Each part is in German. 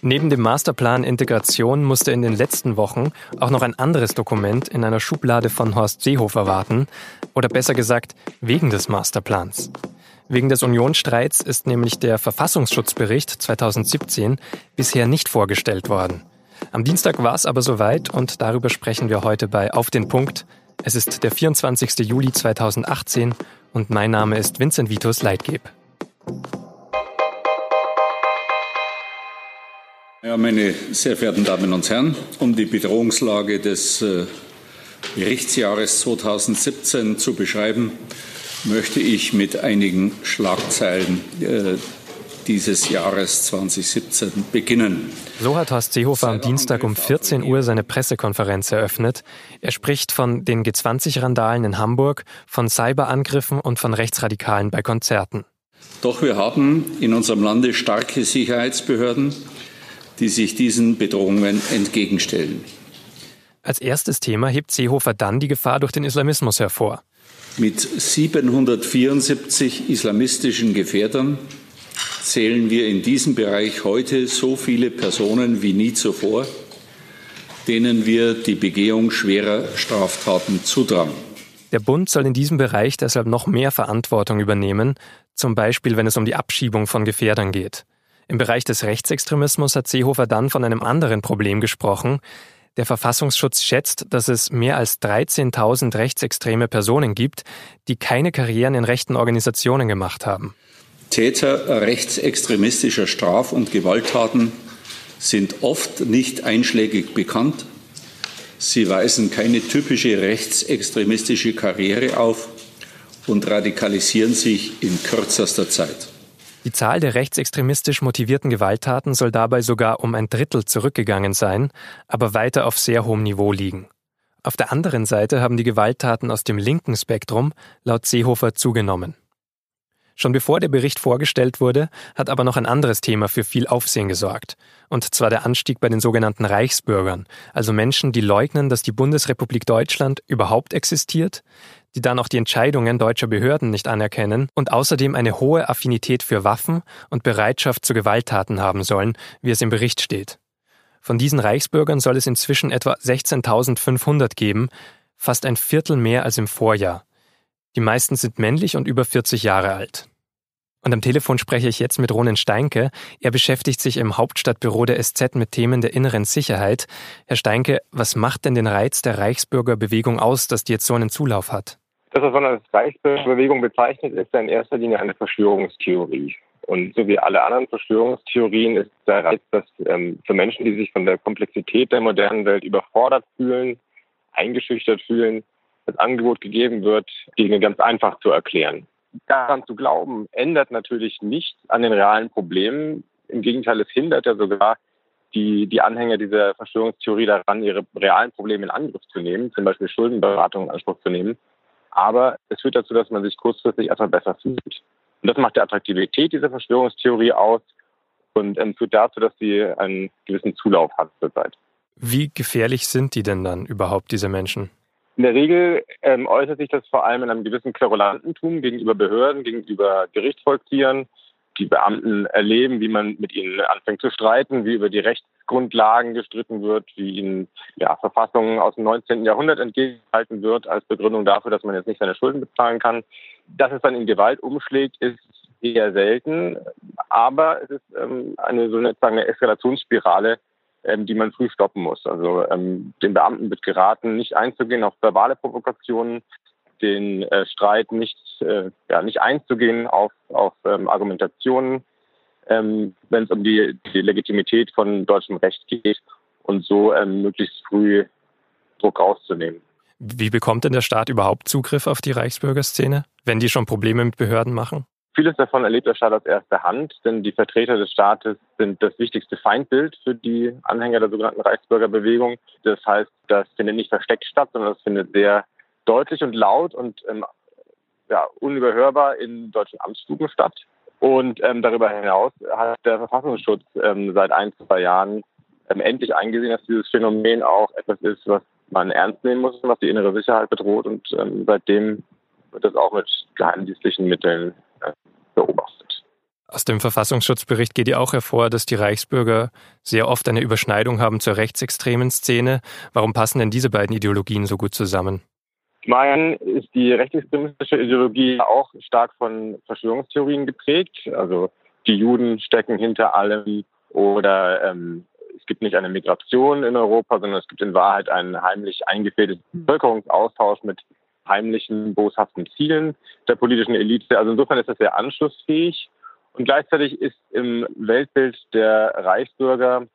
Neben dem Masterplan Integration musste in den letzten Wochen auch noch ein anderes Dokument in einer Schublade von Horst Seehofer warten, oder besser gesagt, wegen des Masterplans. Wegen des Unionsstreits ist nämlich der Verfassungsschutzbericht 2017 bisher nicht vorgestellt worden. Am Dienstag war es aber soweit und darüber sprechen wir heute bei Auf den Punkt. Es ist der 24. Juli 2018 und mein Name ist Vincent Vitus Leitgeb. Ja, meine sehr verehrten Damen und Herren, um die Bedrohungslage des äh, Berichtsjahres 2017 zu beschreiben, möchte ich mit einigen Schlagzeilen äh, dieses Jahres 2017 beginnen. So hat Horst Seehofer am Dienstag um 14 Uhr seine Pressekonferenz eröffnet. Er spricht von den G20-Randalen in Hamburg, von Cyberangriffen und von Rechtsradikalen bei Konzerten. Doch wir haben in unserem Lande starke Sicherheitsbehörden, die sich diesen Bedrohungen entgegenstellen. Als erstes Thema hebt Seehofer dann die Gefahr durch den Islamismus hervor. Mit 774 islamistischen Gefährdern zählen wir in diesem Bereich heute so viele Personen wie nie zuvor, denen wir die Begehung schwerer Straftaten zutrauen. Der Bund soll in diesem Bereich deshalb noch mehr Verantwortung übernehmen, zum Beispiel wenn es um die Abschiebung von Gefährdern geht. Im Bereich des Rechtsextremismus hat Seehofer dann von einem anderen Problem gesprochen. Der Verfassungsschutz schätzt, dass es mehr als 13.000 rechtsextreme Personen gibt, die keine Karrieren in rechten Organisationen gemacht haben. Täter rechtsextremistischer Straf- und Gewalttaten sind oft nicht einschlägig bekannt. Sie weisen keine typische rechtsextremistische Karriere auf und radikalisieren sich in kürzester Zeit. Die Zahl der rechtsextremistisch motivierten Gewalttaten soll dabei sogar um ein Drittel zurückgegangen sein, aber weiter auf sehr hohem Niveau liegen. Auf der anderen Seite haben die Gewalttaten aus dem linken Spektrum laut Seehofer zugenommen. Schon bevor der Bericht vorgestellt wurde, hat aber noch ein anderes Thema für viel Aufsehen gesorgt. Und zwar der Anstieg bei den sogenannten Reichsbürgern, also Menschen, die leugnen, dass die Bundesrepublik Deutschland überhaupt existiert, die dann auch die Entscheidungen deutscher Behörden nicht anerkennen und außerdem eine hohe Affinität für Waffen und Bereitschaft zu Gewalttaten haben sollen, wie es im Bericht steht. Von diesen Reichsbürgern soll es inzwischen etwa 16.500 geben, fast ein Viertel mehr als im Vorjahr. Die meisten sind männlich und über 40 Jahre alt. Und am Telefon spreche ich jetzt mit Ronen Steinke. Er beschäftigt sich im Hauptstadtbüro der SZ mit Themen der inneren Sicherheit. Herr Steinke, was macht denn den Reiz der Reichsbürgerbewegung aus, dass die jetzt so einen Zulauf hat? Das, was man als Reichsbürgerbewegung bezeichnet, ist in erster Linie eine Verschwörungstheorie. Und so wie alle anderen Verschwörungstheorien ist der Reiz, dass ähm, für Menschen, die sich von der Komplexität der modernen Welt überfordert fühlen, eingeschüchtert fühlen, das Angebot gegeben wird, Dinge ganz einfach zu erklären. Daran zu glauben, ändert natürlich nichts an den realen Problemen. Im Gegenteil, es hindert ja sogar die, die Anhänger dieser Verschwörungstheorie daran, ihre realen Probleme in Angriff zu nehmen, zum Beispiel Schuldenberatung in Anspruch zu nehmen. Aber es führt dazu, dass man sich kurzfristig erstmal besser fühlt. Und das macht die Attraktivität dieser Verschwörungstheorie aus und ähm, führt dazu, dass sie einen gewissen Zulauf hat zurzeit. Wie gefährlich sind die denn dann überhaupt, diese Menschen? In der Regel ähm, äußert sich das vor allem in einem gewissen Querulantentum gegenüber Behörden, gegenüber Gerichtsvollziehern. Die Beamten erleben, wie man mit ihnen anfängt zu streiten, wie über die Rechtsgrundlagen gestritten wird, wie ihnen ja, Verfassungen aus dem 19. Jahrhundert entgegengehalten wird als Begründung dafür, dass man jetzt nicht seine Schulden bezahlen kann. Dass es dann in Gewalt umschlägt, ist eher selten, aber es ist ähm, eine sozusagen eine Eskalationsspirale, ähm, die man früh stoppen muss. Also ähm, den Beamten wird geraten, nicht einzugehen auf verbale Provokationen, den äh, Streit nicht, äh, ja, nicht einzugehen auf, auf ähm, Argumentationen, ähm, wenn es um die, die Legitimität von deutschem Recht geht und so ähm, möglichst früh Druck rauszunehmen. Wie bekommt denn der Staat überhaupt Zugriff auf die Reichsbürgerszene, wenn die schon Probleme mit Behörden machen? Vieles davon erlebt der Staat aus erster Hand, denn die Vertreter des Staates sind das wichtigste Feindbild für die Anhänger der sogenannten Reichsbürgerbewegung. Das heißt, das findet nicht versteckt statt, sondern das findet sehr deutlich und laut und ähm, ja, unüberhörbar in deutschen Amtsstuben statt. Und ähm, darüber hinaus hat der Verfassungsschutz ähm, seit ein, zwei Jahren ähm, endlich eingesehen, dass dieses Phänomen auch etwas ist, was man ernst nehmen muss, was die innere Sicherheit bedroht. Und ähm, seitdem wird das auch mit geheimdienstlichen Mitteln beobachtet. Aus dem Verfassungsschutzbericht geht ja auch hervor, dass die Reichsbürger sehr oft eine Überschneidung haben zur rechtsextremen Szene. Warum passen denn diese beiden Ideologien so gut zusammen? Zum einen ist die rechtsextremistische Ideologie auch stark von Verschwörungstheorien geprägt. Also die Juden stecken hinter allem oder ähm, es gibt nicht eine Migration in Europa, sondern es gibt in Wahrheit einen heimlich eingefädelten Bevölkerungsaustausch mit heimlichen, boshaften Zielen der politischen Elite. Also insofern ist das sehr anschlussfähig. Und gleichzeitig ist im Weltbild der Reichsbürger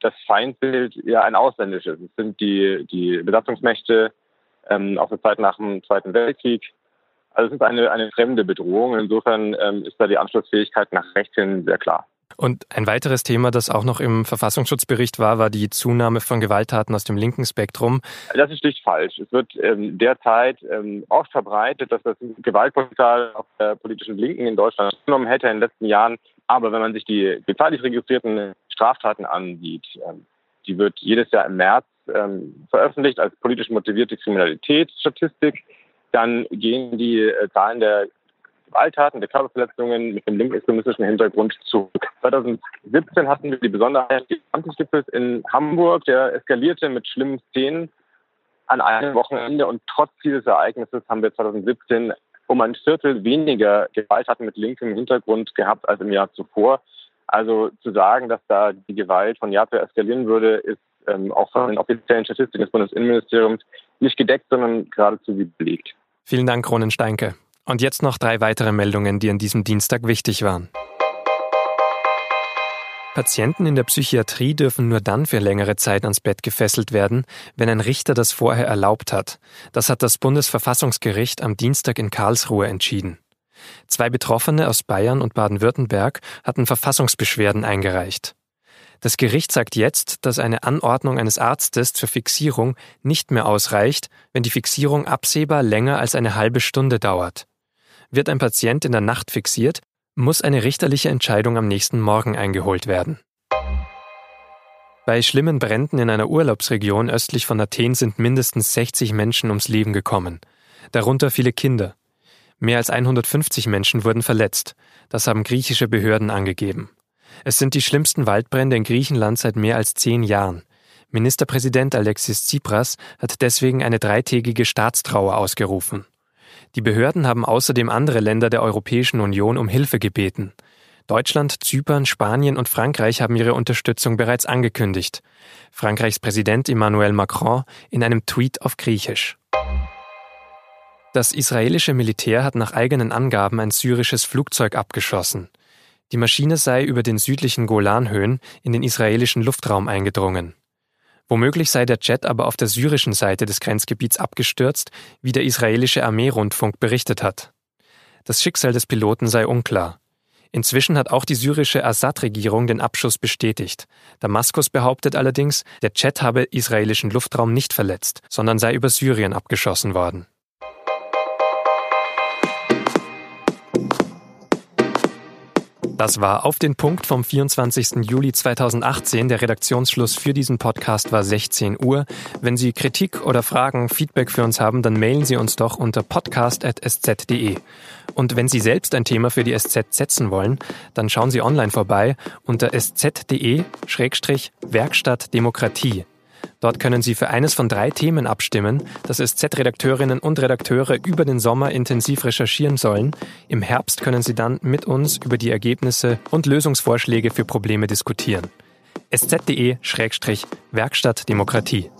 das Feindbild ja ein ausländisches. Es sind die, die Besatzungsmächte ähm, aus der Zeit nach dem Zweiten Weltkrieg. Also es ist eine, eine fremde Bedrohung. Insofern ähm, ist da die Anschlussfähigkeit nach rechts hin sehr klar. Und ein weiteres Thema, das auch noch im Verfassungsschutzbericht war, war die Zunahme von Gewalttaten aus dem linken Spektrum. Das ist schlicht falsch. Es wird ähm, derzeit ähm, oft verbreitet, dass das Gewaltpotenzial auf der politischen Linken in Deutschland genommen hätte in den letzten Jahren. Aber wenn man sich die bezahlig registrierten Straftaten ansieht, ähm, die wird jedes Jahr im März ähm, veröffentlicht als politisch motivierte Kriminalitätsstatistik. Dann gehen die äh, Zahlen der Gewalttaten, der Körperverletzungen mit dem linksextremistischen Hintergrund zurück. 2017 hatten wir die Besonderheit des Amtsgipfels in Hamburg, der eskalierte mit schlimmen Szenen an einem Wochenende und trotz dieses Ereignisses haben wir 2017 um ein Viertel weniger Gewalttaten mit linkem Hintergrund gehabt als im Jahr zuvor. Also zu sagen, dass da die Gewalt von Jahr zu Jahr eskalieren würde, ist ähm, auch von den offiziellen Statistiken des Bundesinnenministeriums nicht gedeckt, sondern geradezu belegt. Vielen Dank, Ronen Steinke. Und jetzt noch drei weitere Meldungen, die an diesem Dienstag wichtig waren. Patienten in der Psychiatrie dürfen nur dann für längere Zeit ans Bett gefesselt werden, wenn ein Richter das vorher erlaubt hat. Das hat das Bundesverfassungsgericht am Dienstag in Karlsruhe entschieden. Zwei Betroffene aus Bayern und Baden-Württemberg hatten Verfassungsbeschwerden eingereicht. Das Gericht sagt jetzt, dass eine Anordnung eines Arztes zur Fixierung nicht mehr ausreicht, wenn die Fixierung absehbar länger als eine halbe Stunde dauert. Wird ein Patient in der Nacht fixiert, muss eine richterliche Entscheidung am nächsten Morgen eingeholt werden. Bei schlimmen Bränden in einer Urlaubsregion östlich von Athen sind mindestens 60 Menschen ums Leben gekommen, darunter viele Kinder. Mehr als 150 Menschen wurden verletzt, das haben griechische Behörden angegeben. Es sind die schlimmsten Waldbrände in Griechenland seit mehr als zehn Jahren. Ministerpräsident Alexis Tsipras hat deswegen eine dreitägige Staatstrauer ausgerufen. Die Behörden haben außerdem andere Länder der Europäischen Union um Hilfe gebeten. Deutschland, Zypern, Spanien und Frankreich haben ihre Unterstützung bereits angekündigt. Frankreichs Präsident Emmanuel Macron in einem Tweet auf Griechisch. Das israelische Militär hat nach eigenen Angaben ein syrisches Flugzeug abgeschossen. Die Maschine sei über den südlichen Golanhöhen in den israelischen Luftraum eingedrungen. Womöglich sei der Jet aber auf der syrischen Seite des Grenzgebiets abgestürzt, wie der israelische Armeerundfunk berichtet hat. Das Schicksal des Piloten sei unklar. Inzwischen hat auch die syrische Assad-Regierung den Abschuss bestätigt. Damaskus behauptet allerdings, der Jet habe israelischen Luftraum nicht verletzt, sondern sei über Syrien abgeschossen worden. Das war auf den Punkt vom 24. Juli 2018. Der Redaktionsschluss für diesen Podcast war 16 Uhr. Wenn Sie Kritik oder Fragen, Feedback für uns haben, dann mailen Sie uns doch unter podcast.sz.de. Und wenn Sie selbst ein Thema für die SZ setzen wollen, dann schauen Sie online vorbei unter sz.de-werkstatt Demokratie. Dort können Sie für eines von drei Themen abstimmen, das SZ-Redakteurinnen und Redakteure über den Sommer intensiv recherchieren sollen. Im Herbst können Sie dann mit uns über die Ergebnisse und Lösungsvorschläge für Probleme diskutieren. sz.de-werkstatt Demokratie.